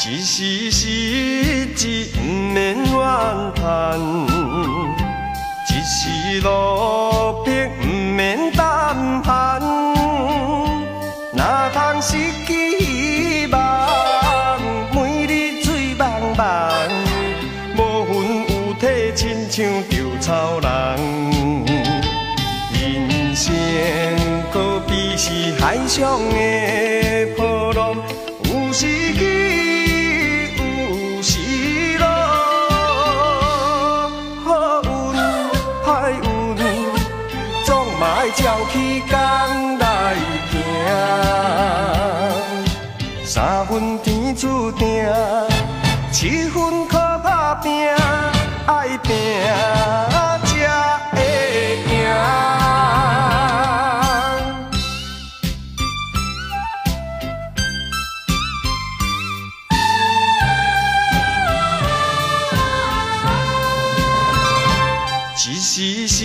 一时失志不免怨叹，一时落魄不免胆寒。哪通失去希望，每日醉茫茫，无魂有体，亲像稻草人。人生可比是海上的爱照起工来行。三分天注定，七分靠打拼，爱拼才会赢。一时失，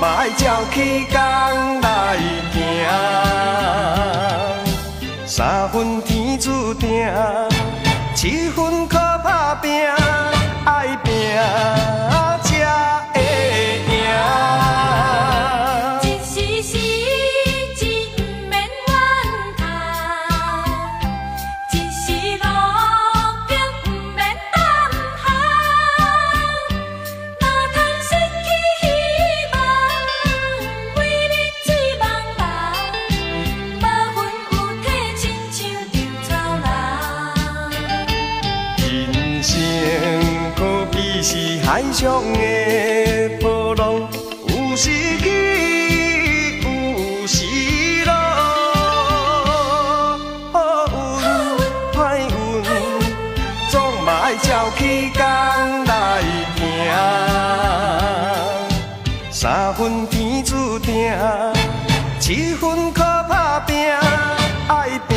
嘛爱照起工来行。三分天注定，七分靠打拼，爱拼海上的波浪，有时起，有时落。好运歹运，总嘛爱照起工来行。三分天注定，七分靠打拼，爱拼。